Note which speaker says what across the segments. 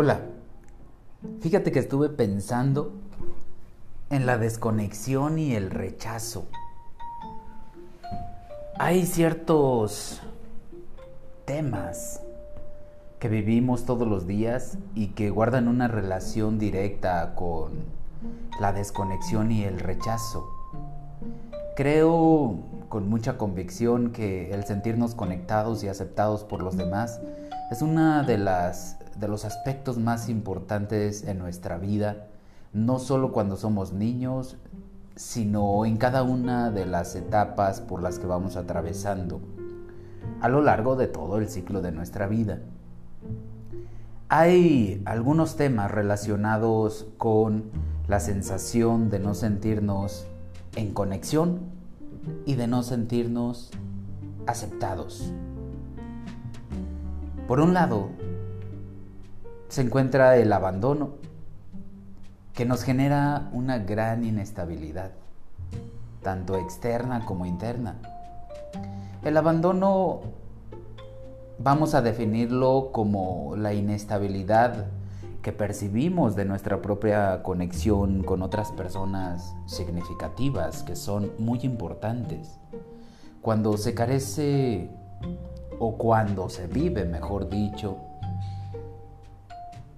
Speaker 1: Hola, fíjate que estuve pensando en la desconexión y el rechazo. Hay ciertos temas que vivimos todos los días y que guardan una relación directa con la desconexión y el rechazo. Creo con mucha convicción que el sentirnos conectados y aceptados por los demás es una de las de los aspectos más importantes en nuestra vida, no solo cuando somos niños, sino en cada una de las etapas por las que vamos atravesando a lo largo de todo el ciclo de nuestra vida. Hay algunos temas relacionados con la sensación de no sentirnos en conexión y de no sentirnos aceptados. Por un lado, se encuentra el abandono, que nos genera una gran inestabilidad, tanto externa como interna. El abandono vamos a definirlo como la inestabilidad que percibimos de nuestra propia conexión con otras personas significativas que son muy importantes. Cuando se carece o cuando se vive, mejor dicho,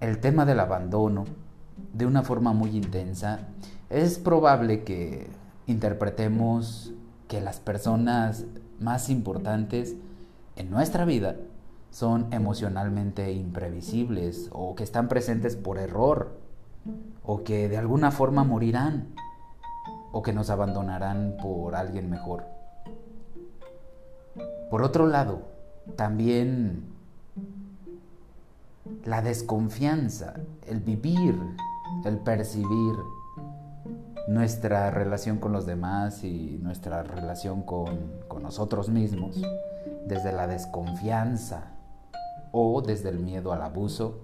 Speaker 1: el tema del abandono de una forma muy intensa, es probable que interpretemos que las personas más importantes en nuestra vida son emocionalmente imprevisibles o que están presentes por error o que de alguna forma morirán o que nos abandonarán por alguien mejor. Por otro lado, también la desconfianza, el vivir, el percibir nuestra relación con los demás y nuestra relación con, nosotros mismos desde la desconfianza o desde el miedo al abuso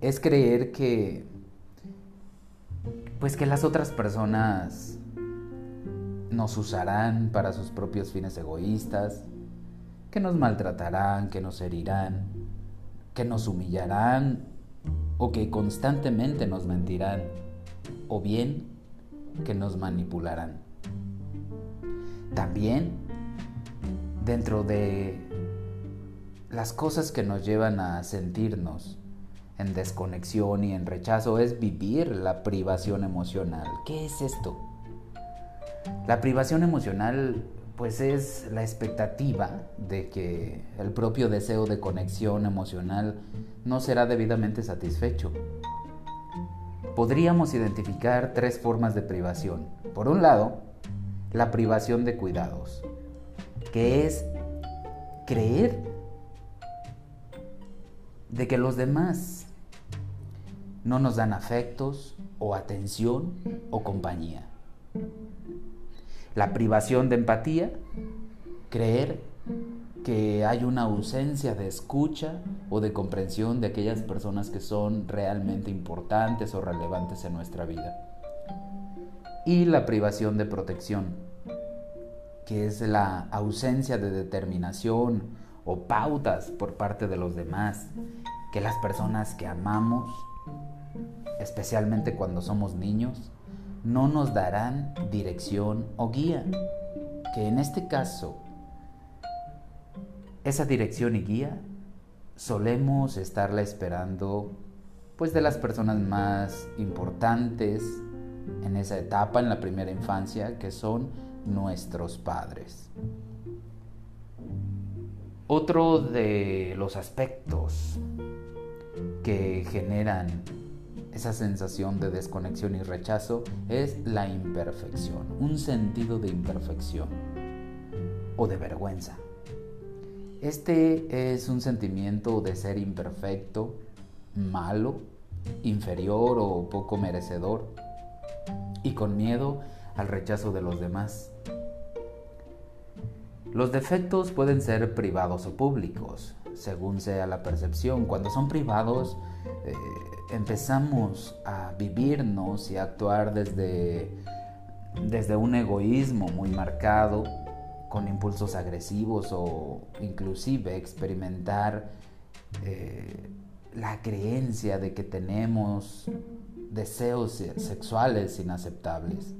Speaker 1: es creer que pues que las otras personas nos usarán para sus propios fines egoístas, que nos maltratarán, que nos herirán, que nos humillarán o que constantemente nos mentirán o bien que nos manipularán. También dentro de las cosas que nos llevan a sentirnos en desconexión y en rechazo es vivir la privación emocional. ¿Qué es esto? La privación emocional pues es la expectativa de que el propio deseo de conexión emocional no será debidamente satisfecho. Podríamos identificar tres formas de privación. Por un lado, la privación de cuidados, que es creer de que los demás no nos dan afectos o atención o compañía. La privación de empatía, creer que hay una ausencia de escucha o de comprensión de aquellas personas que son realmente importantes o relevantes en nuestra vida. Y la privación de protección, que es la ausencia de determinación o pautas por parte de los demás, que las personas que amamos, especialmente cuando somos niños, no nos darán dirección o guía. Que en este caso, esa dirección y guía solemos estarla esperando pues de las personas más importantes en esa etapa, en la primera infancia, que son nuestros padres. Otro de los aspectos que generan esa sensación de desconexión y rechazo es la imperfección, un sentido de imperfección o de vergüenza. Este es un sentimiento de ser imperfecto, malo, inferior o poco merecedor y con miedo al rechazo de los demás. Los defectos pueden ser privados o públicos, según sea la percepción. Cuando son privados, eh, empezamos a vivirnos y a actuar desde, desde un egoísmo muy marcado, con impulsos agresivos o inclusive experimentar eh, la creencia de que tenemos deseos sexuales inaceptables.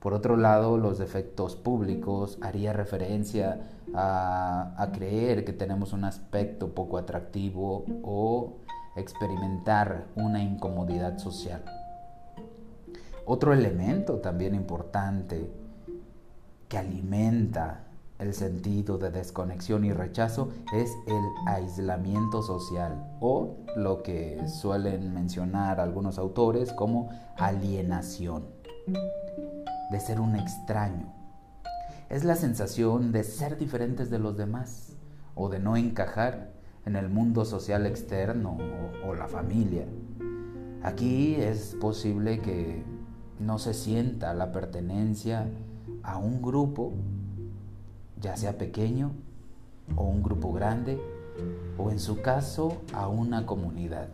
Speaker 1: Por otro lado, los defectos públicos haría referencia a, a, creer que tenemos un aspecto poco atractivo o experimentar una incomodidad social. Otro elemento también importante que alimenta el sentido de desconexión y rechazo es el aislamiento social o lo que suelen mencionar algunos autores como alienación, de ser un extraño. Es la sensación de ser diferentes de los demás o de no encajar en el mundo social externo o, la familia. Aquí es posible que no se sienta la pertenencia a un grupo ya sea pequeño o un grupo grande, o en su caso a una comunidad.